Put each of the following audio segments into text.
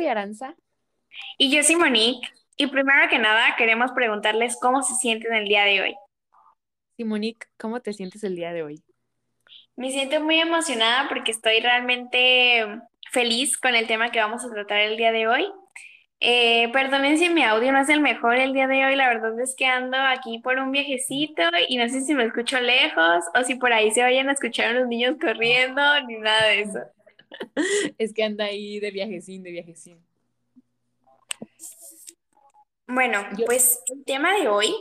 Soy Aranza. Y yo soy Monique. Y primero que nada, queremos preguntarles cómo se sienten el día de hoy. Sí, Monique, ¿cómo te sientes el día de hoy? Me siento muy emocionada porque estoy realmente feliz con el tema que vamos a tratar el día de hoy. Eh, perdonen si mi audio no es el mejor el día de hoy, la verdad es que ando aquí por un viajecito y no sé si me escucho lejos o si por ahí se vayan a escuchar unos niños corriendo ni nada de eso. es que anda ahí de viajecín, de viajecín. Bueno, pues el tema de hoy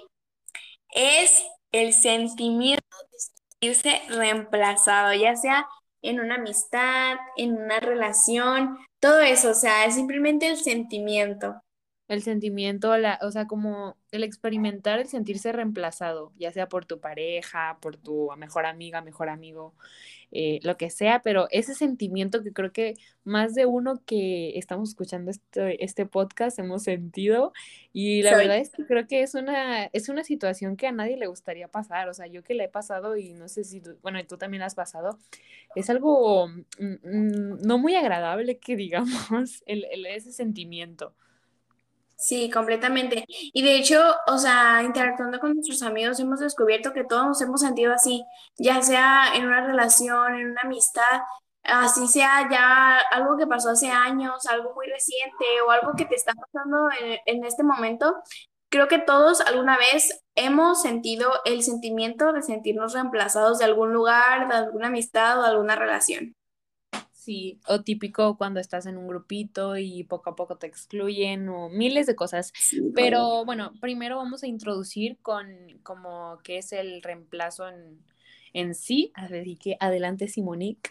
es el sentimiento de sentirse reemplazado, ya sea en una amistad, en una relación, todo eso, o sea, es simplemente el sentimiento. El sentimiento, la, o sea, como el experimentar el sentirse reemplazado, ya sea por tu pareja, por tu mejor amiga, mejor amigo, eh, lo que sea, pero ese sentimiento que creo que más de uno que estamos escuchando este, este podcast hemos sentido y la verdad es que creo que es una, es una situación que a nadie le gustaría pasar, o sea, yo que la he pasado y no sé si, tú, bueno, tú también has pasado, es algo mm, mm, no muy agradable que digamos el, ese sentimiento. Sí, completamente. Y de hecho, o sea, interactuando con nuestros amigos hemos descubierto que todos nos hemos sentido así, ya sea en una relación, en una amistad, así sea ya algo que pasó hace años, algo muy reciente o algo que te está pasando en, en este momento. Creo que todos alguna vez hemos sentido el sentimiento de sentirnos reemplazados de algún lugar, de alguna amistad o de alguna relación. Sí, o típico cuando estás en un grupito y poco a poco te excluyen o miles de cosas. Pero bueno, primero vamos a introducir con como qué es el reemplazo en, en sí. Así que adelante, Simonique.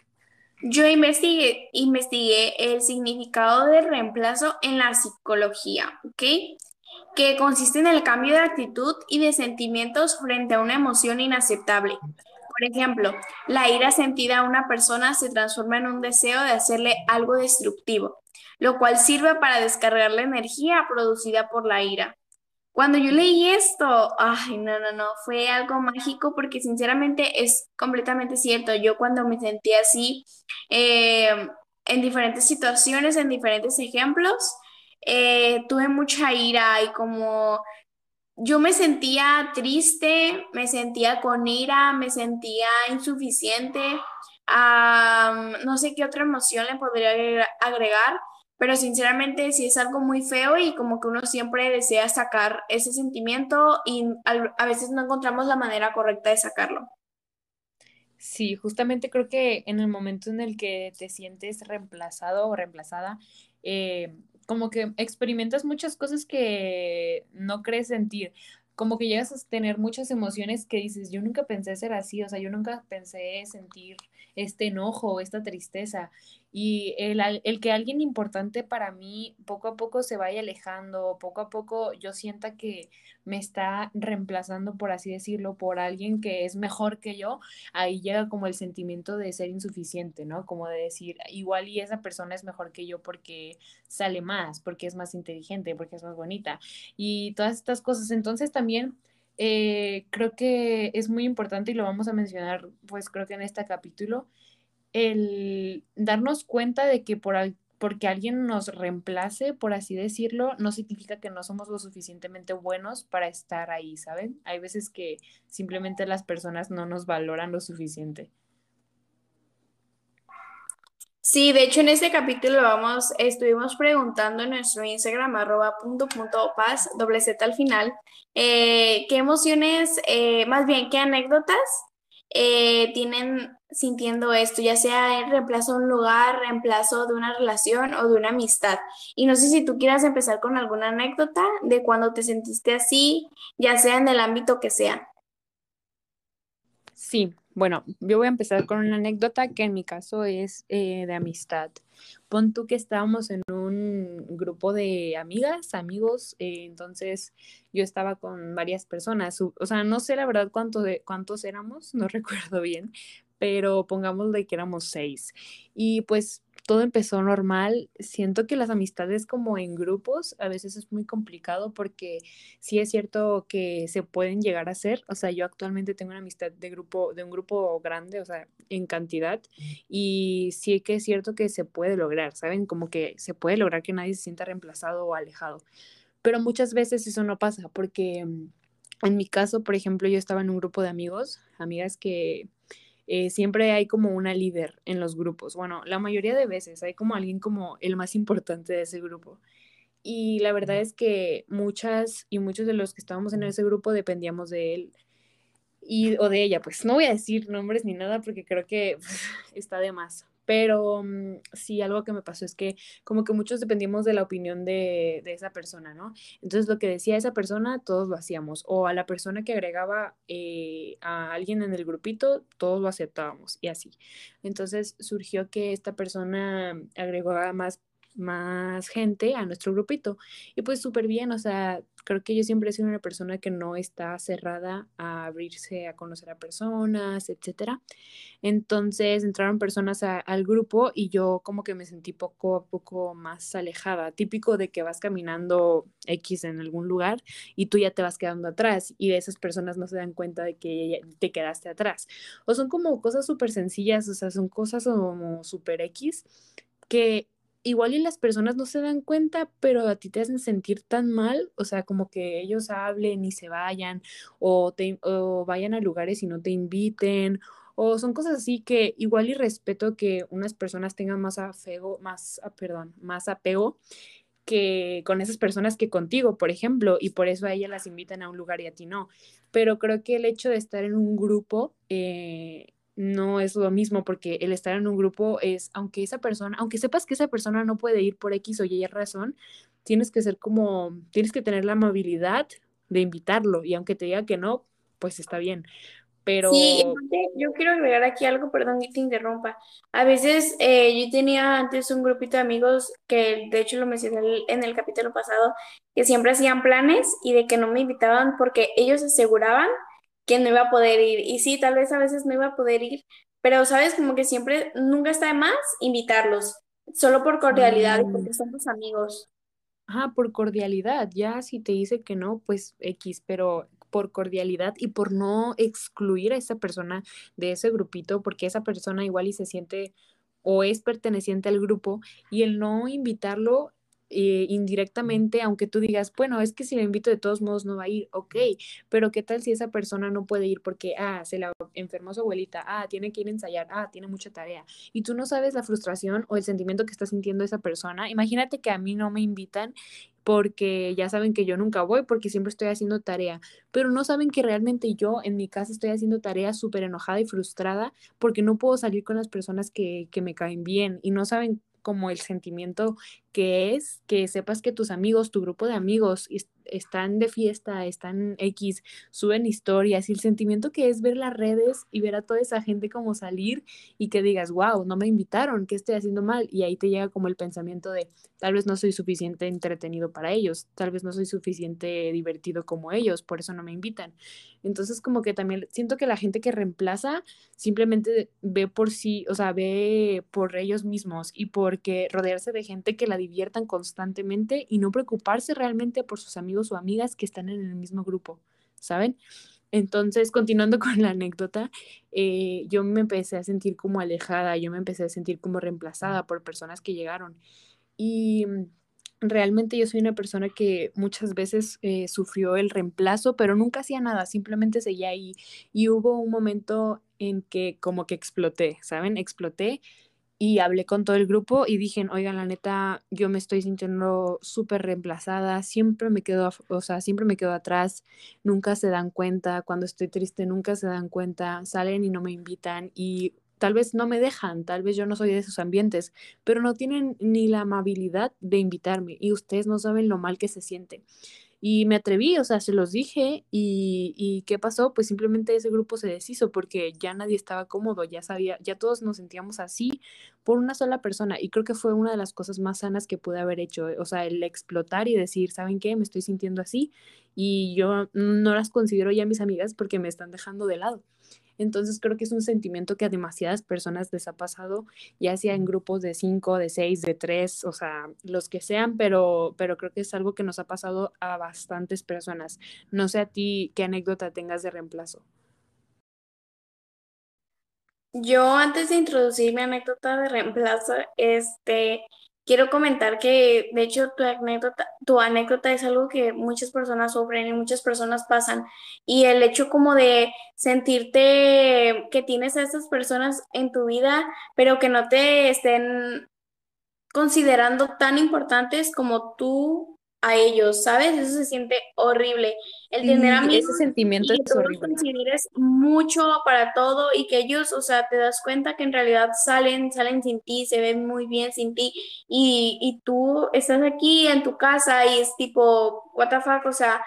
Yo investigué, investigué el significado del reemplazo en la psicología, ¿ok? Que consiste en el cambio de actitud y de sentimientos frente a una emoción inaceptable por ejemplo, la ira sentida a una persona se transforma en un deseo de hacerle algo destructivo, lo cual sirve para descargar la energía producida por la ira. Cuando yo leí esto, ay, no, no, no, fue algo mágico porque sinceramente es completamente cierto. Yo cuando me sentí así, eh, en diferentes situaciones, en diferentes ejemplos, eh, tuve mucha ira y como yo me sentía triste, me sentía con ira, me sentía insuficiente, no sé qué otra emoción le podría agregar, pero sinceramente sí es algo muy feo y como que uno siempre desea sacar ese sentimiento y a veces no encontramos la manera correcta de sacarlo. Sí, justamente creo que en el momento en el que te sientes reemplazado o reemplazada, eh, como que experimentas muchas cosas que no crees sentir, como que llegas a tener muchas emociones que dices, yo nunca pensé ser así, o sea, yo nunca pensé sentir este enojo, esta tristeza. Y el, el, que alguien importante para mí poco a poco se vaya alejando, poco a poco yo sienta que me está reemplazando, por así decirlo, por alguien que es mejor que yo, ahí llega como el sentimiento de ser insuficiente, ¿no? Como de decir, igual y esa persona es mejor que yo porque sale más, porque es más inteligente, porque es más bonita y todas estas cosas. Entonces también... Eh, creo que es muy importante y lo vamos a mencionar, pues creo que en este capítulo, el darnos cuenta de que por porque alguien nos reemplace, por así decirlo, no significa que no somos lo suficientemente buenos para estar ahí, ¿saben? Hay veces que simplemente las personas no nos valoran lo suficiente. Sí, de hecho en este capítulo vamos, estuvimos preguntando en nuestro Instagram arroba punto punto paz, doble Z al final, eh, qué emociones, eh, más bien qué anécdotas eh, tienen sintiendo esto, ya sea en reemplazo de un lugar, reemplazo de una relación o de una amistad. Y no sé si tú quieras empezar con alguna anécdota de cuando te sentiste así, ya sea en el ámbito que sea. Sí, Bueno, yo voy a empezar con una anécdota que en mi caso es eh, de amistad. Pon tú que estábamos en un grupo de amigas, amigos, eh, entonces yo estaba con varias personas, o sea, no sé la verdad cuánto de, cuántos éramos, no recuerdo bien, pero pongámosle que éramos seis. Y pues todo empezó normal. Siento que las amistades como en grupos a veces es muy complicado porque sí es cierto que se pueden llegar a hacer. O sea, yo actualmente tengo una amistad de grupo, de un grupo grande, o sea, en cantidad, y sí que es cierto que se puede lograr, ¿saben? Como que se puede lograr que nadie se sienta reemplazado o alejado. Pero muchas veces eso no pasa porque en mi caso, por ejemplo, yo estaba en un grupo de amigos, amigas que eh, siempre hay como una líder en los grupos. Bueno, la mayoría de veces hay como alguien como el más importante de ese grupo. Y la verdad es que muchas y muchos de los que estábamos en ese grupo dependíamos de él y, o de ella. Pues no voy a decir nombres ni nada porque creo que está de más. Pero mm, sí, algo que me pasó es que como que muchos dependíamos de la opinión de, de, esa persona, ¿no? Entonces lo que decía esa persona, todos lo hacíamos. O a la persona que agregaba eh, a alguien en el grupito, todos lo aceptábamos y así. Entonces surgió que esta persona agregó más más gente a nuestro grupito. Y pues súper bien, o sea, creo que yo siempre he sido una persona que no está cerrada a abrirse a conocer a personas, etcétera. Entonces entraron personas al grupo y yo como que me sentí poco a poco más alejada, típico de que vas caminando X en algún lugar y tú ya te vas quedando atrás y esas personas no se dan cuenta de que te quedaste atrás. O son como cosas súper sencillas, o sea, son cosas como súper X que igual y las personas no se dan cuenta, pero a ti te hacen sentir tan mal, o sea, como que ellos hablen y se vayan, o, te, o vayan a lugares y no te inviten, o son cosas así que igual y respeto que unas personas tengan más afego, más, ah, perdón, más apego que con esas personas que contigo, por ejemplo, y por eso a ellas las invitan a un lugar y a ti no. Pero creo que el hecho de estar en un grupo eh, no es lo mismo porque el estar en un grupo es, aunque esa persona, aunque sepas que esa persona no puede ir por X o Y razón, tienes que ser como, tienes que tener la amabilidad de invitarlo y aunque te diga que no, pues está bien. Pero... Sí, yo quiero agregar aquí algo, perdón que te interrumpa. A veces eh, yo tenía antes un grupito de amigos que de hecho lo mencioné en el capítulo pasado, que siempre hacían planes y de que no me invitaban porque ellos aseguraban que no iba a poder ir. Y sí, tal vez a veces no iba a poder ir, pero sabes, como que siempre, nunca está de más invitarlos, solo por cordialidad y mm. porque son tus amigos. Ajá, por cordialidad. Ya si te dice que no, pues X, pero por cordialidad y por no excluir a esa persona de ese grupito, porque esa persona igual y se siente o es perteneciente al grupo y el no invitarlo eh, indirectamente, aunque tú digas, bueno, es que si le invito de todos modos no va a ir, ok, pero ¿qué tal si esa persona no puede ir porque, ah, se la enfermó su abuelita, ah, tiene que ir a ensayar, ah, tiene mucha tarea, y tú no sabes la frustración o el sentimiento que está sintiendo esa persona? Imagínate que a mí no me invitan porque ya saben que yo nunca voy porque siempre estoy haciendo tarea, pero no saben que realmente yo en mi casa estoy haciendo tarea súper enojada y frustrada porque no puedo salir con las personas que, que me caen bien y no saben como el sentimiento que es que sepas que tus amigos, tu grupo de amigos están de fiesta, están X, suben historias y el sentimiento que es ver las redes y ver a toda esa gente como salir y que digas, wow, no me invitaron, ¿qué estoy haciendo mal? Y ahí te llega como el pensamiento de, tal vez no soy suficiente entretenido para ellos, tal vez no soy suficiente divertido como ellos, por eso no me invitan. Entonces como que también siento que la gente que reemplaza simplemente ve por sí, o sea, ve por ellos mismos y porque rodearse de gente que diviertan constantemente y no preocuparse realmente por sus amigos o amigas que están en el mismo grupo, ¿saben? Entonces, continuando con la anécdota, eh, yo me empecé a sentir como alejada, yo me empecé a sentir como reemplazada por personas que llegaron. Y mm, realmente yo soy una persona que muchas veces eh, sufrió el reemplazo, pero nunca hacía nada, simplemente seguía ahí. Y hubo un momento en que como que exploté, ¿saben? Exploté y hablé con todo el grupo y dije, oigan, la neta, yo me estoy sintiendo súper reemplazada, siempre me quedo, o sea, siempre me quedo atrás, nunca se dan cuenta, cuando estoy triste nunca se dan cuenta, salen y no me invitan y tal vez no me dejan, tal vez yo no soy de esos ambientes, pero no tienen ni la amabilidad de invitarme y ustedes no saben lo mal que se siente. Y me atreví, o sea, se los dije y, y ¿qué pasó? Pues simplemente ese grupo se deshizo porque ya nadie estaba cómodo, ya sabía, ya todos nos sentíamos así por una sola persona y creo que fue una de las cosas más sanas que pude haber hecho, o sea, el explotar y decir, ¿saben qué? Me estoy sintiendo así y yo no las considero ya mis amigas porque me están dejando de lado. Entonces creo que es un sentimiento que a demasiadas personas les ha pasado, ya sea en grupos de cinco, de seis, de tres, o sea, los que sean, pero, pero creo que es algo que nos ha pasado a bastantes personas. No sé a ti qué anécdota tengas de reemplazo. Yo antes de introducir mi anécdota de reemplazo, este, quiero comentar que de hecho tu anécdota, tu anécdota es algo que muchas personas sufren y muchas personas pasan. Y el hecho como de sentirte que tienes a estas personas en tu vida, pero que no te estén considerando tan importantes como tú a ellos, ¿sabes? Eso se siente horrible. El tener amigos ese sentimiento y que es los horrible. consideres mucho para todo y que ellos, o sea, te das cuenta que en realidad salen, salen sin ti, se ven muy bien sin ti y, y tú estás aquí en tu casa y es tipo, what the fuck, o sea,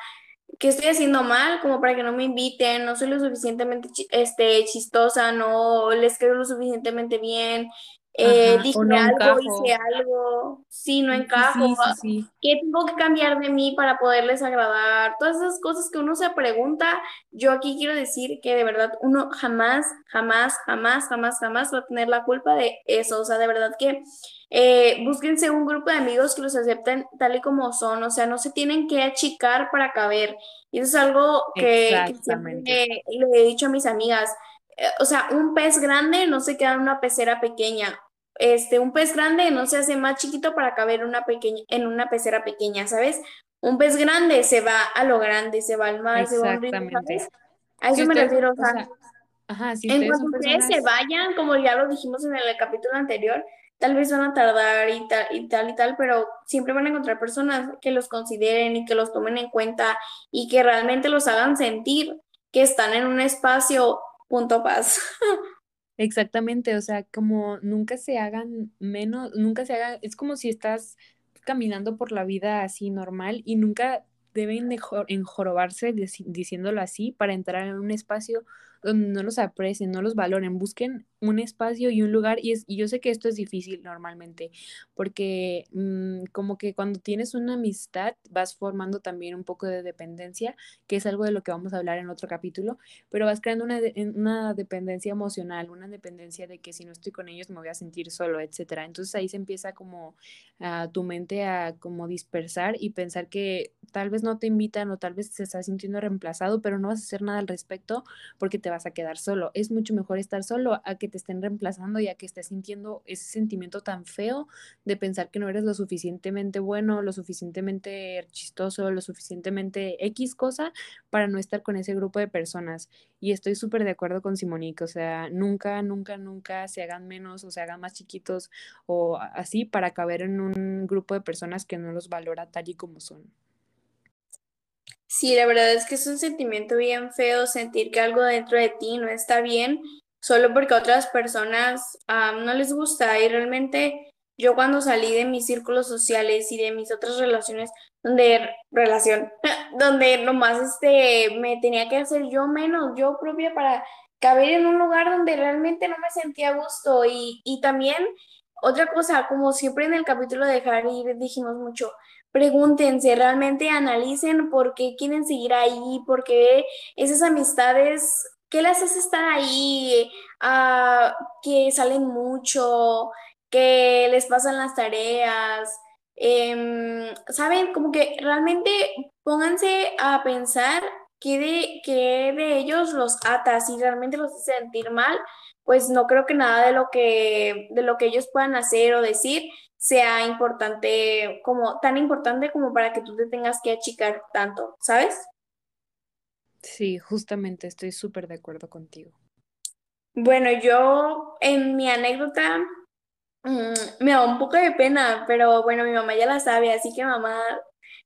¿qué estoy haciendo mal? Como para que no me inviten, no soy lo suficientemente este, chistosa, no les quedo lo suficientemente bien, eh, Ajá, dije no algo, hice encajo. algo, sí, no encajo, sí, sí, sí. ¿qué tengo que cambiar de mí para poderles agradar? Todas esas cosas que uno se pregunta, yo aquí quiero decir que de verdad uno jamás, jamás, jamás, jamás, jamás va a tener la culpa de eso, o sea, de verdad que eh, búsquense un grupo de amigos que los acepten tal y como son, o sea, no se tienen que achicar para caber. Y eso es algo que, que siempre le he dicho a mis amigas. Eh, O sea, un pez grande no se queda en una pecera pequeña. Este, un pez grande no se hace más chiquito para caber una pequeña, en una pecera pequeña, ¿sabes? Un pez grande se va a lo grande, se va al mar, se va a un río. A Si eso me refiero, o o sea, ajá, si en cuanto ustedes se vayan, como ya lo dijimos en el capítulo anterior, tal vez van a tardar y tal y tal y tal, pero siempre van a encontrar personas que los consideren y que los tomen en cuenta y que realmente los hagan sentir que están en un espacio punto paz. Exactamente, o sea, como nunca se hagan menos, nunca se hagan, es como si estás caminando por la vida así normal y nunca deben de jo- enjorobarse dici- diciéndolo así para entrar en un espacio no los aprecien, no los valoren, busquen un espacio y un lugar y, es, y yo sé que esto es difícil normalmente porque mm, como que cuando tienes una amistad vas formando también un poco de dependencia, que es algo de lo que vamos a hablar en otro capítulo pero vas creando una, una dependencia emocional, una dependencia de que si no estoy con ellos me voy a sentir solo, etcétera. Entonces ahí se empieza como a tu mente a como dispersar y pensar que tal vez no te invitan o tal vez se está sintiendo reemplazado, pero no vas a hacer nada al respecto porque te vas a quedar solo. Es mucho mejor estar solo a que te estén reemplazando y a que estés sintiendo ese sentimiento tan feo de pensar que no eres lo suficientemente bueno, lo suficientemente chistoso, lo suficientemente X cosa para no estar con ese grupo de personas. Y estoy súper de acuerdo con Simonique, o sea, nunca, nunca, nunca se hagan menos o se hagan más chiquitos o así para caber en un grupo de personas que no los valora tal y como son. Sí, la verdad es que es un sentimiento bien feo sentir que algo dentro de ti no está bien solo porque a otras personas no les gusta. Y realmente yo cuando salí de mis círculos sociales y de mis otras relaciones, donde relación, donde nomás este, me tenía que hacer yo menos, yo propia para caber en un lugar donde realmente no me sentía a gusto. Y, y también otra cosa, como siempre en el capítulo de ir dijimos mucho. Pregúntense, realmente analicen por qué quieren seguir ahí, por qué esas amistades, qué las hace estar ahí, ah, que salen mucho, que les pasan las tareas. Em, ¿saben? Como que realmente pónganse a pensar qué de, qué de ellos los ata, si realmente los hace sentir mal, pues no creo que nada de lo que, de lo que ellos puedan hacer o decir sea importante, como tan importante como para que tú te tengas que achicar tanto, ¿sabes? Sí, justamente estoy súper de acuerdo contigo. Bueno, yo en mi anécdota mm, me da un poco de pena, pero bueno, mi mamá ya la sabe, así que mamá,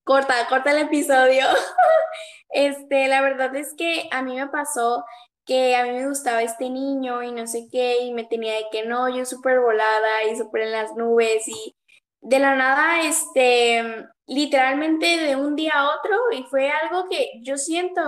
corta, corta el episodio. Este, la verdad es que a mí me pasó que a mí me gustaba este niño y no sé qué, y me tenía de que no, yo súper volada y súper en las nubes y de la nada, este, literalmente de un día a otro y fue algo que yo siento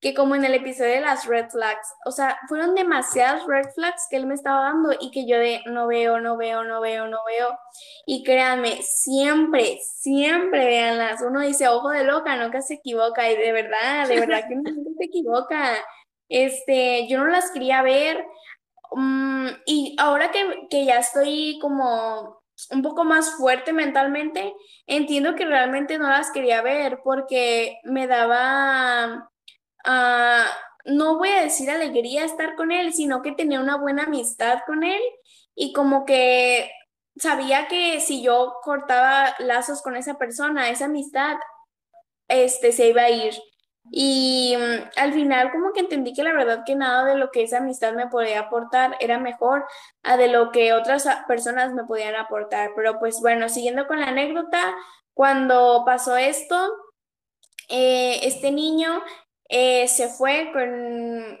que como en el episodio de las red flags, o sea, fueron demasiadas red flags que él me estaba dando y que yo de no veo, no veo, no veo, no veo. Y créanme, siempre, siempre veanlas. Uno dice, ojo de loca, nunca se equivoca y de verdad, de verdad que nunca se equivoca. Este, yo no las quería ver. Mm, y ahora que, que ya estoy como un poco más fuerte mentalmente, entiendo que realmente no las quería ver porque me daba, ah, no voy a decir alegría estar con él, sino que tenía una buena amistad con él y como que sabía que si yo cortaba lazos con esa persona, esa amistad, este, se iba a ir. Y mm, al final como que entendí que la verdad que nada de lo que esa amistad me podía aportar era mejor a de lo que otras personas me podían aportar. Pero pues bueno, siguiendo con la anécdota, cuando pasó esto, eh, este niño eh, se fue con,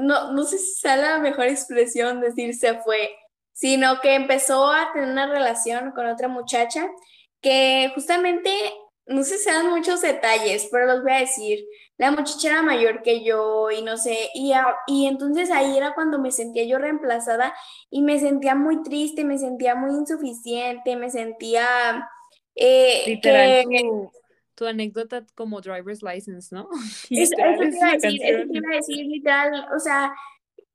no, no sé si sea la mejor expresión decir se fue, sino que empezó a tener una relación con otra muchacha que justamente, no sé si sean muchos detalles, pero los voy a decir la muchacha era mayor que yo y no sé, y, y entonces ahí era cuando me sentía yo reemplazada y me sentía muy triste, me sentía muy insuficiente, me sentía... Eh, Literal, tu, anécdota como driver's license, ¿no? eso, te iba a decir, eso te iba a decir, literal, o sea,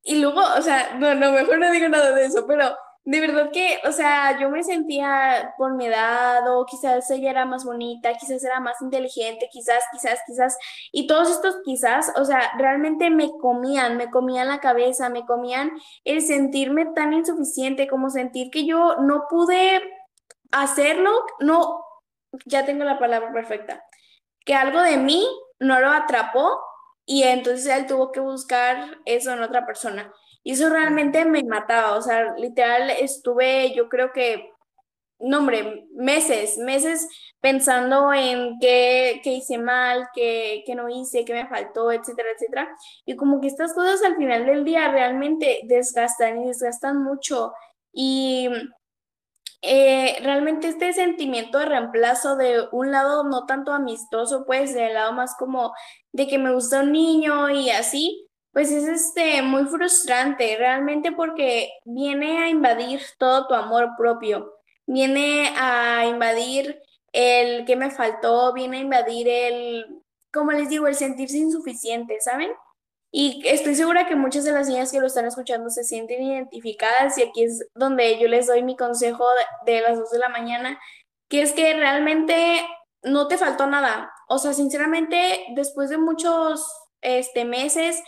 y luego, o sea, no, no, mejor no digo nada de eso, pero de verdad que, o sea, yo me sentía por mi edad o quizás ella era más bonita, quizás era más inteligente, quizás, quizás, quizás, y todos estos quizás, o sea, realmente me comían, me comían la cabeza, me comían el sentirme tan insuficiente como sentir que yo no pude hacerlo, no, ya tengo la palabra perfecta, que algo de mí no lo atrapó y entonces él tuvo que buscar eso en otra persona. Y eso realmente me mataba, o sea, literal estuve, yo creo que, no hombre, meses, meses pensando en qué, qué hice mal, qué, qué, no hice, qué me faltó, etcétera, etcétera. Y como que estas cosas al final del día realmente desgastan y desgastan mucho. Y eh, realmente este sentimiento de reemplazo de un lado no tanto amistoso, pues del lado más como de que me gusta un niño y así, pues es este muy frustrante, realmente porque viene a invadir todo tu amor propio, viene a invadir el que me faltó, viene a invadir el, como les digo, el sentirse insuficiente, ¿saben? Y estoy segura que muchas de las niñas que lo están escuchando se sienten identificadas y aquí es donde yo les doy mi consejo de, las dos de la mañana, que es que realmente no te faltó nada. O sea, sinceramente, después de muchos este, meses,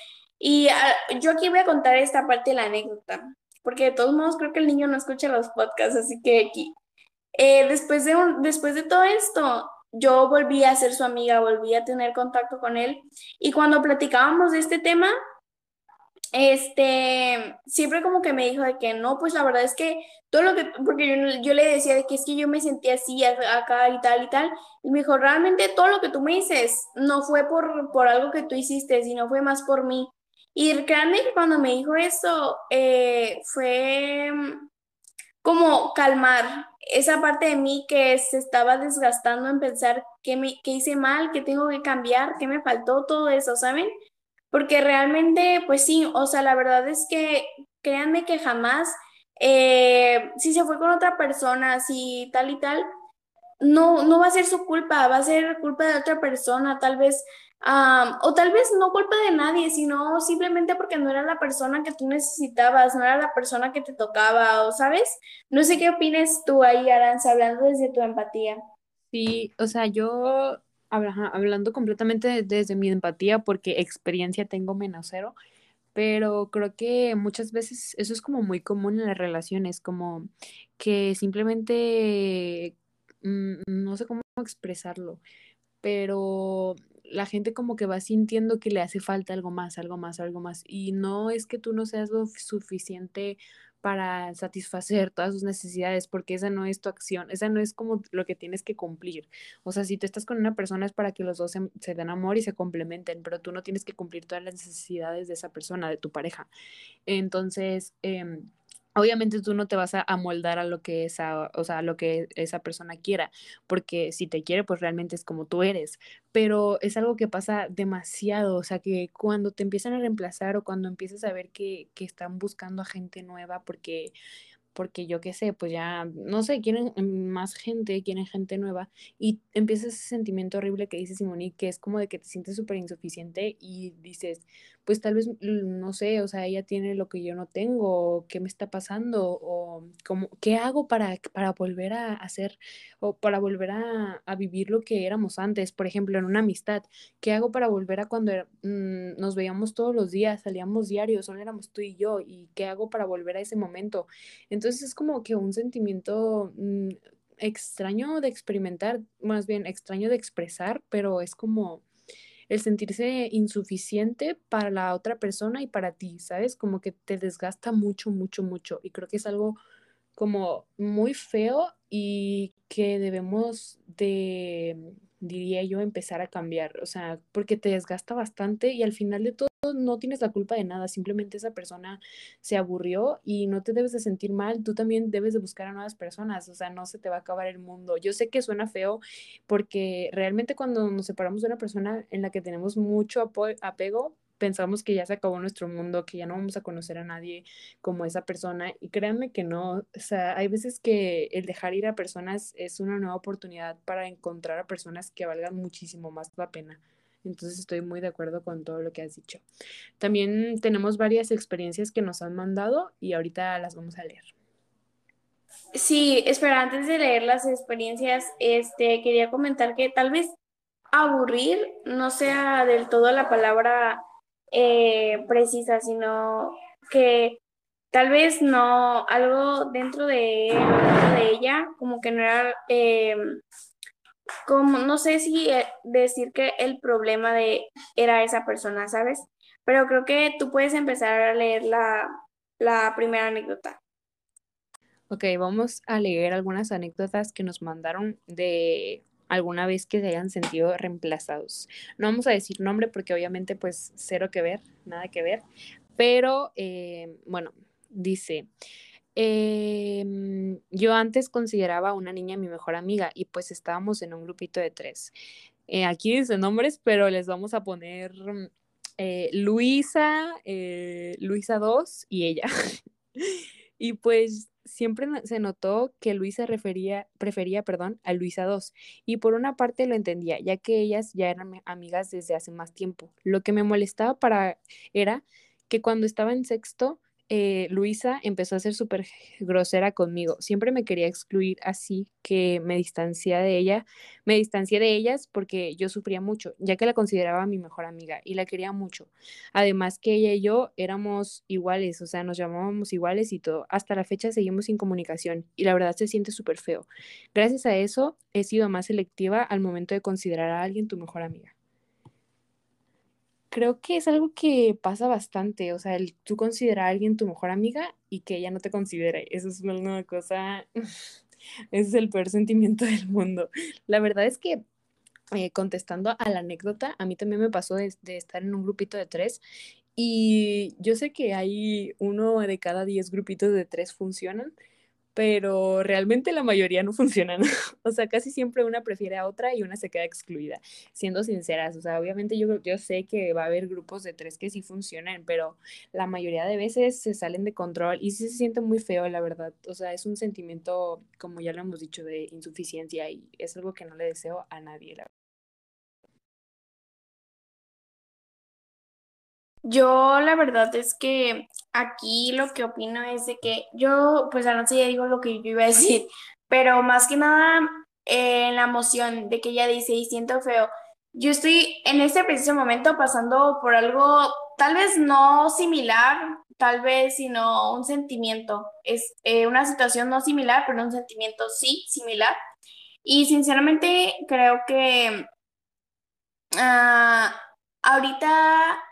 y ah, yo aquí voy a contar esta parte de la anécdota, porque de todos modos creo que el niño no escucha los podcasts, así que aquí. Eh, después, de un, después de todo esto, yo volví a ser su amiga, volví a tener contacto con él. Y cuando platicábamos de este tema, este, siempre como que me dijo de que no, pues la verdad es que todo lo que, porque yo, yo, le decía de que es que yo me sentía así acá y tal y tal, y me dijo, realmente todo lo que tú me dices no fue por, por algo que tú hiciste, sino fue más por mí. Y créanme que cuando me dijo eso, eh, fue mm, como calmar esa parte de mí que se estaba desgastando en pensar qué, me, qué hice mal, qué tengo que cambiar, qué me faltó, todo eso, ¿saben? Porque realmente, pues sí, o sea, la verdad es que créanme que jamás, eh, si se fue con otra persona, si tal y tal, no, no va a ser su culpa, va a ser culpa de otra persona, tal vez o tal vez no culpa de nadie, sino simplemente porque no era la persona que tú necesitabas, no era la persona que te tocaba, o sabes. No sé qué opinas tú ahí, Aranza, hablando desde tu empatía. Sí, o sea, yo hablando completamente desde mi empatía, porque experiencia tengo menos cero, pero creo que muchas veces eso es como muy común en las relaciones, como que simplemente, mm, no sé cómo expresarlo, pero la gente como que va sintiendo que le hace falta algo más, algo más, algo más. Y no es que tú no seas lo suficiente para satisfacer todas sus necesidades, porque esa no es tu acción, esa no es como lo que tienes que cumplir. O sea, si tú estás con una persona es para que los dos se, den amor y se complementen, pero tú no tienes que cumplir todas las necesidades de esa persona, de tu pareja. Entonces, em, obviamente tú no te vas a amoldar a lo que esa, o sea, lo que esa persona quiera, porque si te quiere, pues realmente es como tú eres, pero es algo que pasa demasiado, o sea, que cuando te empiezan a reemplazar o cuando empiezas a ver que, que están buscando a gente nueva porque porque yo qué sé, pues ya, no sé, quieren más gente, quieren gente nueva, y empieza ese sentimiento horrible que dice Simoni, que es como de que te sientes súper insuficiente y dices, pues tal vez, no sé, o sea, ella tiene lo que yo no tengo, ¿qué me está pasando? O como, ¿qué hago para, para volver a hacer o para volver a, a vivir lo que éramos antes? Por ejemplo, en una amistad, ¿qué hago para volver a cuando mm, nos veíamos todos los días, salíamos diarios, solo éramos tú y yo? ¿Y qué hago para volver a ese momento? Entonces es como que un sentimiento mm, extraño de experimentar, más bien extraño de expresar, pero es como el sentirse insuficiente para la otra persona y para ti, ¿sabes? Como que te desgasta mucho, mucho, mucho. Y creo que es algo como muy feo y que debemos de, diría yo, empezar a cambiar. O sea, porque te desgasta bastante y al final de todo no tienes la culpa de nada, simplemente esa persona se aburrió y no te debes de sentir mal, tú también debes de buscar a nuevas personas, o sea, no se te va a acabar el mundo. Yo sé que suena feo porque realmente cuando nos separamos de una persona en la que tenemos mucho apego, pensamos que ya se acabó nuestro mundo, que ya no vamos a conocer a nadie como esa persona. Y créanme que no, o sea, hay veces que el dejar ir a personas es una nueva oportunidad para encontrar a personas que valgan muchísimo más la pena. Entonces estoy muy de acuerdo con todo lo que has dicho. También tenemos varias experiencias que nos han mandado y ahorita las vamos a leer. Sí, espera, antes de leer las experiencias, este, quería comentar que tal vez aburrir no sea del todo la palabra eh, precisa, sino que tal vez no, algo dentro de de ella, como que no era eh, como, no sé si eh, decir que el problema de era esa persona, ¿sabes? Pero creo que tú puedes empezar a leer la, la primera anécdota. Ok, vamos a leer algunas anécdotas que nos mandaron de alguna vez que se hayan sentido reemplazados. No vamos a decir nombre porque obviamente pues cero que ver, nada que ver, pero eh, bueno, dice, Em, yo antes consideraba a una niña mi mejor amiga y pues estábamos en un grupito de tres. Eh, aquí dicen nombres, pero les vamos a poner eh, Luisa, Luisa 2 y ella. y pues siempre se notó que Luisa refería, prefería perdón, a Luisa 2 y por una parte lo entendía, ya que ellas ya eran amigas desde hace más tiempo. Lo que me molestaba para era que cuando estaba en sexto eh, Luisa empezó a ser súper grosera conmigo. Siempre me quería excluir, así que me distancié de ella, me distancié de ellas porque yo sufría mucho, ya que la consideraba mi mejor amiga y la quería mucho. Además que ella y yo éramos iguales, o sea, nos llamábamos iguales y todo. Hasta la fecha seguimos sin comunicación y la verdad se siente súper feo. Gracias a eso he sido más selectiva al momento de considerar a alguien tu mejor amiga creo que es algo que pasa bastante, o sea, el tú considerar a alguien tu mejor amiga y que ella no te considere, eso es una cosa, es el peor sentimiento del mundo. La verdad es que eh, contestando a la anécdota, a mí también me pasó de, de, estar en un grupito de tres y yo sé que hay uno de cada diez grupitos de tres funcionan, pero realmente la mayoría no funcionan. o sea, casi siempre una prefiere a otra y una se queda excluida, siendo sinceras. O sea, obviamente yo, yo sé que va a haber grupos de tres que sí funcionan, pero la mayoría de veces se salen de control y sí se siente muy feo, la verdad. O sea, es un sentimiento, como ya lo hemos dicho, de insuficiencia y es algo que no le deseo a nadie, la verdad. Yo la verdad es que aquí lo que opino es de que yo, pues anoche ya digo lo que yo iba a decir, pero más que nada eh, en la emoción de que ella dice y siento feo. Yo estoy en este preciso momento pasando por algo tal vez no similar, tal vez, sino un sentimiento. Es eh, una situación no similar, pero un sentimiento sí similar. Y sinceramente creo que uh, ahorita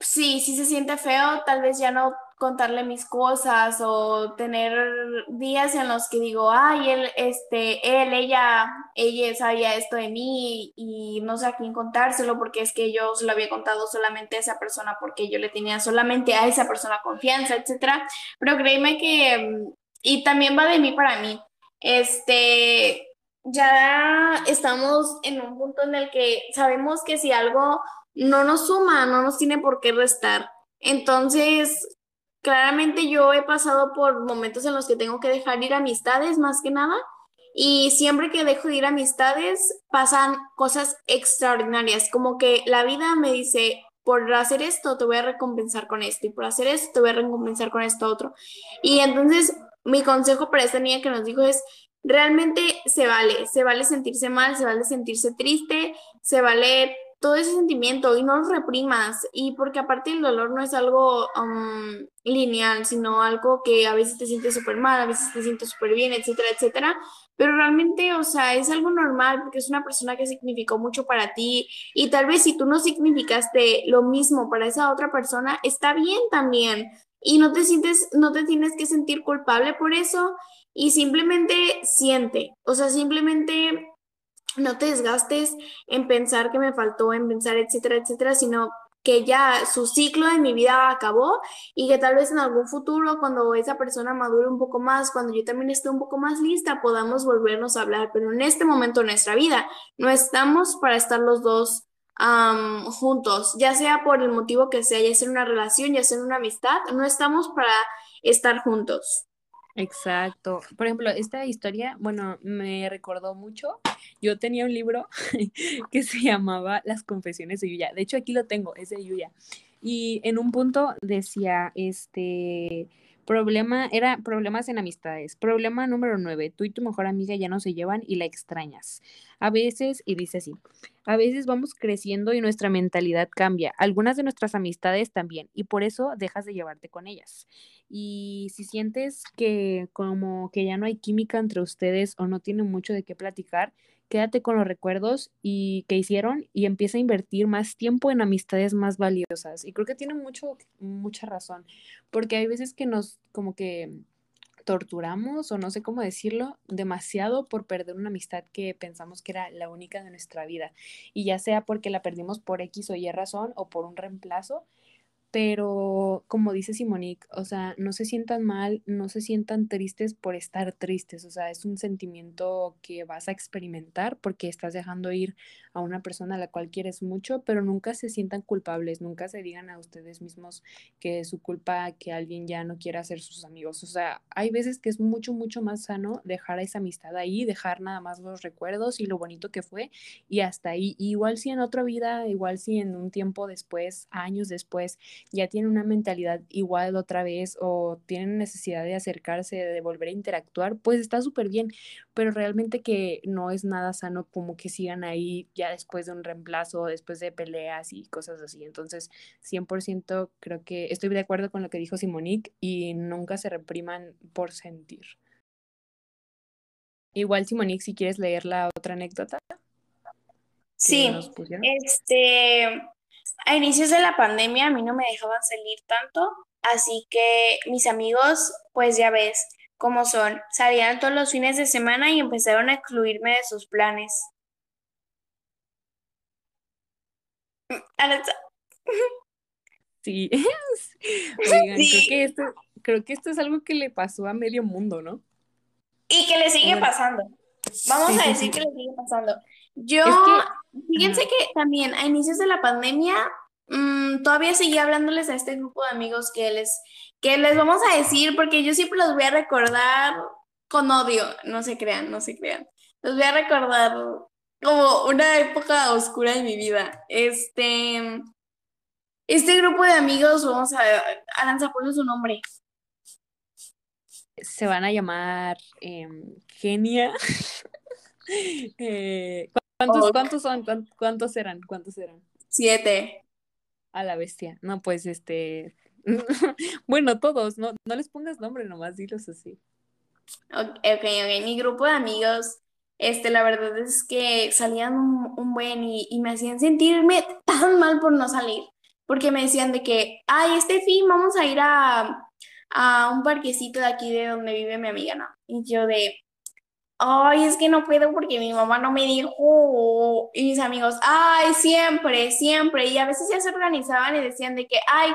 sí, sí se siente feo, tal vez ya no contarle mis cosas o tener días en los que digo, ay, él, este, él, ella, ella sabía esto de mí y no sé a quién contárselo porque es que yo se lo había contado solamente a esa persona porque yo le tenía solamente a esa persona confianza, etcétera. Pero créeme que, y también va de mí para mí, este, ya estamos en un punto en el que sabemos que si algo no nos suma, no nos tiene por qué restar. Entonces, claramente yo he pasado por momentos en los que tengo que dejar ir amistades más que nada. Y siempre que dejo de ir amistades, pasan cosas extraordinarias, como que la vida me dice, por hacer esto te voy a recompensar con esto y por hacer esto te voy a recompensar con esto otro. Y entonces mi consejo para esta niña que nos dijo es, realmente se vale, se vale sentirse mal, se vale sentirse triste, se vale todo ese sentimiento y no lo reprimas. Y porque aparte el dolor no es algo um, lineal, sino algo que a veces te sientes súper mal, a veces te sientes súper bien, etcétera, etcétera. Pero realmente, o sea, es algo normal porque es una persona que significó mucho para ti y tal vez si tú no significaste lo mismo para esa otra persona, está bien también. Y no te sientes, no te tienes que sentir culpable por eso y simplemente siente, o sea, simplemente no te desgastes en pensar que me faltó, en pensar, etcétera, etcétera, sino que ya su ciclo de mi vida acabó y que tal vez en algún futuro, cuando esa persona madure un poco más, cuando yo también esté un poco más lista, podamos volvernos a hablar. Pero en este momento de nuestra vida no estamos para estar los dos juntos, ya sea por el motivo que sea, ya sea una relación, ya sea una amistad, no estamos para estar juntos. Exacto. Por ejemplo, esta historia, bueno, me recordó mucho. Yo tenía un libro que se llamaba Las Confesiones de Yuya. De hecho, aquí lo tengo, es de Yuya. Y en un punto decía, este, problema, era problemas en amistades. Problema número nueve, tú y tu mejor amiga ya no se llevan y la extrañas. A veces, y dice así, a veces vamos creciendo y nuestra mentalidad cambia. Algunas de nuestras amistades también, y por eso dejas de llevarte con ellas. Y si sientes que como que ya no hay química entre ustedes o no tienen mucho de qué platicar, quédate con los recuerdos y que hicieron y empieza a invertir más tiempo en amistades más valiosas. Y creo que tiene mucho, mucha razón, porque hay veces que nos como que torturamos o no sé cómo decirlo, demasiado por perder una amistad que pensamos que era la única de nuestra vida. Y ya sea porque la perdimos por X o Y razón o por un reemplazo, pero como dice Simonique, o sea, no se sientan mal, no se sientan tristes por estar tristes, o sea, es un sentimiento que vas a experimentar porque estás dejando ir a una persona a la cual quieres mucho, pero nunca se sientan culpables, nunca se digan a ustedes mismos que es su culpa que alguien ya no quiera ser sus amigos, o sea, hay veces que es mucho, mucho más sano dejar esa amistad ahí, dejar nada más los recuerdos y lo bonito que fue y hasta ahí, igual si en otra vida, igual si en un tiempo después, años después, ya tienen una mentalidad igual otra vez o tienen necesidad de acercarse, de volver a interactuar, pues está súper bien, pero realmente que no es nada sano como que sigan ahí ya después de un reemplazo, después de peleas y cosas así. Entonces, 100% creo que estoy de acuerdo con lo que dijo Simonique y nunca se repriman por sentir. Igual, Simonique, si quieres leer la otra anécdota. Sí, este, a inicios de la pandemia a mí no me dejaban salir tanto, así que mis amigos, pues ya ves cómo son, salían todos los fines de semana y empezaron a excluirme de sus planes. Sí, Oigan, Creo, que esto, creo que esto es algo que le pasó a medio mundo, ¿no? Y que le sigue pasando. Vamos a decir que le sigue pasando. Yo, fíjense que también a inicios de la pandemia, mm, todavía seguía hablándoles a este grupo de amigos que les, que les vamos a decir, porque yo siempre los voy a recordar con odio, no se crean, no se crean. Los voy a recordar como una época oscura de mi vida. Este, este grupo de amigos, vamos a, Aranza, ponle su nombre. Se van a llamar em, Genia. eh, ¿Cuántos, ¿Cuántos son? ¿Cuántos eran? ¿Cuántos eran? Siete. A la bestia. No, pues este. bueno, todos, no, no les pongas nombre nomás, dilos así. Ok, ok. Mi grupo de amigos, este, la verdad es que salían un, buen y, y, me hacían sentirme tan mal por no salir. porque me decían de que, ay, este fin vamos a ir a, a un parquecito de aquí de donde vive mi amiga, ¿no? Y yo de, ay, es que no puedo porque mi mamá no me dijo. Y mis amigos, ay, siempre, siempre. Y a veces ya se organizaban y decían de que, ay,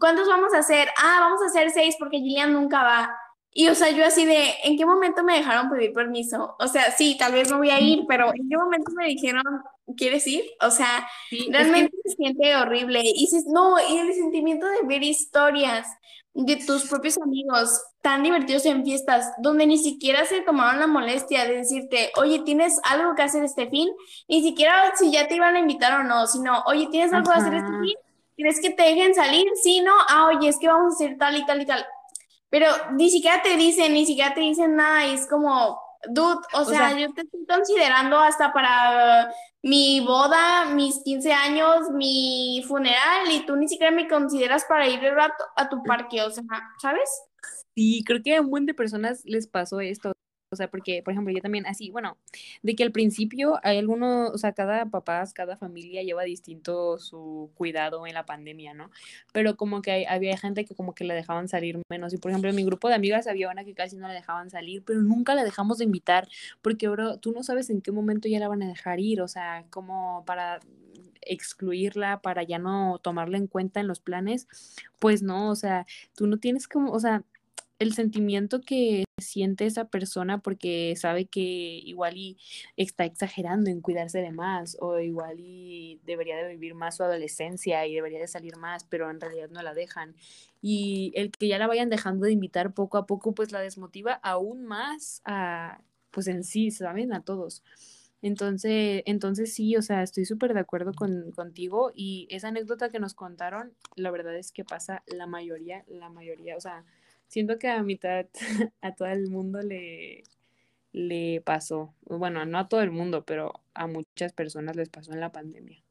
¿cuántos vamos a hacer? Ah, vamos a hacer seis porque Gillian nunca va. Y o sea, yo así de, ¿en qué momento me dejaron pedir permiso? O sea, sí, tal vez no voy a ir, pero ¿en qué momento me dijeron, ¿quieres ir? O sea, realmente se siente horrible. Y dices, no, y el sentimiento de ver historias de tus propios amigos tan divertidos en fiestas, donde ni siquiera se tomaron la molestia de decirte, oye, ¿tienes algo que hacer este fin? Ni siquiera si ya te iban a invitar o no, sino, oye, ¿tienes algo que hacer este fin? ¿Quieres que te dejen salir? Sí, no, ah, oye, es que vamos a hacer tal y tal y tal pero ni siquiera te dicen, ni siquiera te dicen nada, y es como, dude, o, sea, yo te estoy considerando hasta para mi boda, mis 15 años, mi funeral, y tú ni siquiera me consideras para ir a tu, a tu parque, o sea, ¿sabes? Sí, creo que a un buen de personas les pasó esto. O sea, porque, por ejemplo, yo también así, bueno, de que al principio hay algunos, o sea, cada papá, cada familia lleva distinto su cuidado en la pandemia, ¿no? Pero como que había gente que como que la dejaban salir menos. Y por ejemplo, en mi grupo de amigas había una que casi no la dejaban salir, pero nunca la dejamos de invitar, porque, bro, tú no sabes en qué momento ya la van a dejar ir, o sea, como para excluirla, para ya no tomarla en cuenta en los planes, pues no, o sea, tú no tienes como, o sea, el sentimiento que siente esa persona porque sabe que igual y está exagerando en cuidarse de más o igual y debería de vivir más su adolescencia y debería de salir más, pero en realidad no la dejan. Y el que ya la vayan dejando de invitar poco a poco, pues la desmotiva aún más a, pues en sí, ¿saben? A todos. Entonces, entonces sí, o sea, estoy súper de acuerdo con, contigo y esa anécdota que nos contaron, la verdad es que pasa la mayoría, la mayoría, o sea, siento que a mitad, a todo el mundo le, le pasó. Bueno, no a todo el mundo, pero a muchas personas les pasó en la pandemia.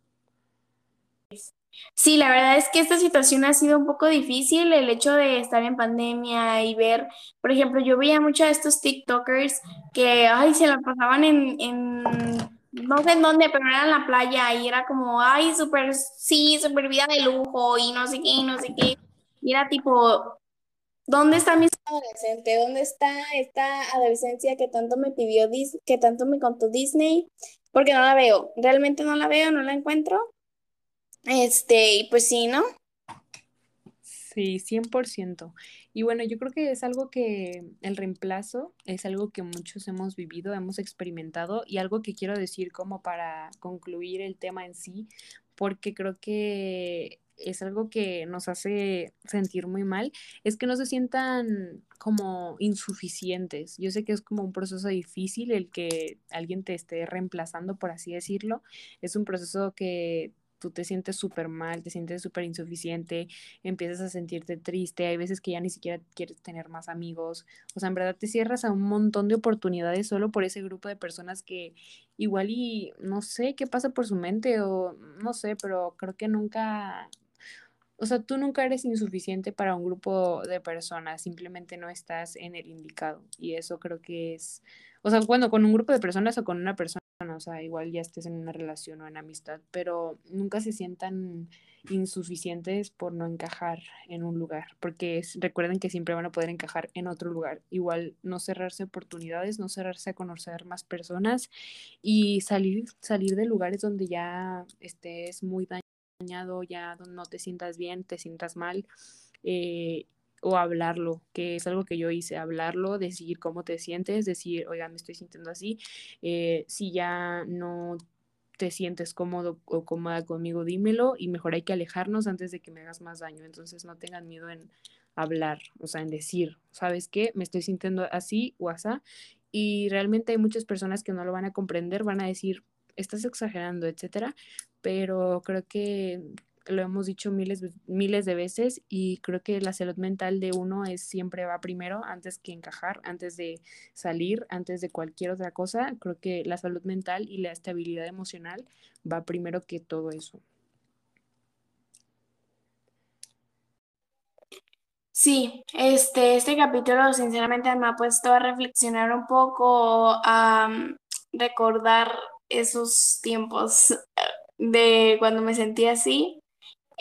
Sí, la verdad es que esta situación ha sido un poco difícil, el hecho de estar en pandemia y ver, por ejemplo, yo veía muchos de estos TikTokers que, ay, se la pasaban en, en, no sé en dónde, pero era en la playa y era como, ay, súper, sí, súper vida de lujo y no sé qué, no sé qué. Y era tipo, ¿Dónde está mi adolescente? ¿Dónde está esta adolescencia que tanto me pidió, que tanto me contó Disney? Porque no la veo, realmente no la veo, no la encuentro. Este, y pues sí, ¿no? Sí, 100%. Y bueno, yo creo que es algo que el reemplazo es algo que muchos hemos vivido, hemos experimentado y algo que quiero decir como para concluir el tema en sí, porque creo que es algo que nos hace sentir muy mal, es que no se sientan como insuficientes. Yo sé que es como un proceso difícil el que alguien te esté reemplazando, por así decirlo. Es un proceso que tú te sientes súper mal, te sientes súper insuficiente, empiezas a sentirte triste, hay veces que ya ni siquiera quieres tener más amigos, o sea, en verdad te cierras a un montón de oportunidades solo por ese grupo de personas que igual y no sé qué pasa por su mente o no sé, pero creo que nunca o sea, tú nunca eres insuficiente para un grupo de personas, simplemente no estás en el indicado. Y eso creo que es, o sea, bueno, con un grupo de personas o con una persona, o sea, igual ya estés en una relación o en amistad, pero nunca se sientan insuficientes por no encajar en un lugar, porque recuerden que siempre van a poder encajar en otro lugar. Igual no cerrarse oportunidades, no cerrarse a conocer más personas y salir, salir de lugares donde ya estés muy dañado ya no te sientas bien, te sientas mal, eh, o hablarlo, que es algo que yo hice, hablarlo, decir cómo te sientes, decir, oiga, me estoy sintiendo así, eh, si ya no te sientes cómodo o cómoda conmigo, dímelo y mejor hay que alejarnos antes de que me hagas más daño. Entonces no tengan miedo en hablar, o sea, en decir, ¿sabes qué? Me estoy sintiendo así o así. Y realmente hay muchas personas que no lo van a comprender, van a decir, estás exagerando, etcétera, pero creo que lo hemos dicho miles, miles de veces y creo que la salud mental de uno es siempre va primero antes que encajar, antes de salir, antes de cualquier otra cosa. Creo que la salud mental y la estabilidad emocional va primero que todo eso. Sí, este, este capítulo sinceramente me ha puesto a reflexionar un poco, a recordar esos tiempos de cuando me sentía así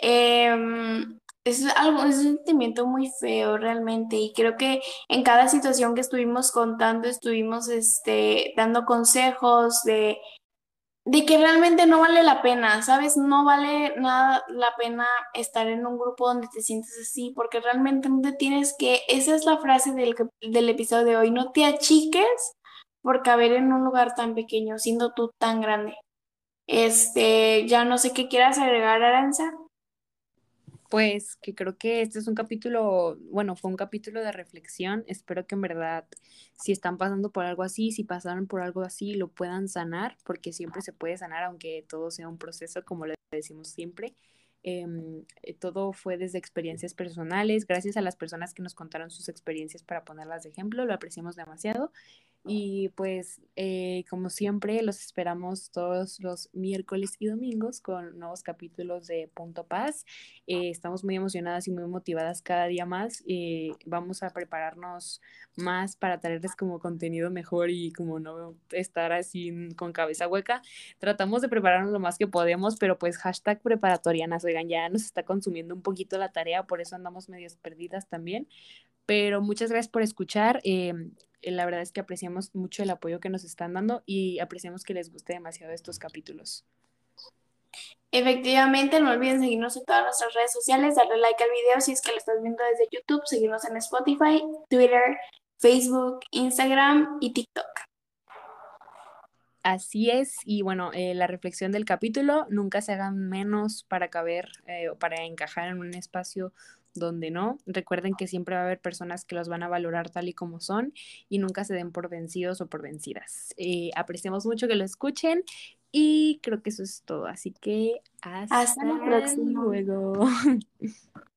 Em, es algo, es un sentimiento muy feo realmente y creo que en cada situación que estuvimos contando estuvimos este, dando consejos de, de que realmente no vale la pena, ¿sabes? No vale nada la pena estar en un grupo donde te sientes así porque realmente no te tienes que, esa es la frase del, del episodio de hoy, no te achiques por caber en un lugar tan pequeño, siendo tú tan grande. Este, ya no sé qué quieras agregar, Aranza pues que creo que este es un capítulo, bueno, fue un capítulo de reflexión. Espero que en verdad, si están pasando por algo así, si pasaron por algo así, lo puedan sanar, porque siempre se puede sanar, aunque todo sea un proceso, como le decimos siempre. Em, eh, todo fue desde experiencias personales, gracias a las personas que nos contaron sus experiencias para ponerlas de ejemplo, lo apreciamos demasiado. Y pues, eh, como siempre, los esperamos todos los miércoles y domingos con nuevos capítulos de Punto Paz. Eh, estamos muy emocionadas y muy motivadas cada día más. Eh, vamos a prepararnos más para traerles como contenido mejor y como no estar así con cabeza hueca. Tratamos de prepararnos lo más que podemos, pero pues hashtag preparatorianas, oigan, ya nos está consumiendo un poquito la tarea, por eso andamos medios perdidas también. Pero muchas gracias por escuchar. Eh, la verdad es que apreciamos mucho el apoyo que nos están dando y apreciamos que les guste demasiado estos capítulos. Efectivamente, no olviden seguirnos en todas nuestras redes sociales, darle like al video si es que lo estás viendo desde YouTube, seguirnos en Spotify, Twitter, Facebook, Instagram y TikTok. Así es, y bueno, eh, la reflexión del capítulo, nunca se hagan menos para caber eh, o para encajar en un espacio donde no. Recuerden que siempre va a haber personas que los van a valorar tal y como son y nunca se den por vencidos o por vencidas. Eh, apreciamos mucho que lo escuchen y creo que eso es todo. Así que hasta, hasta luego.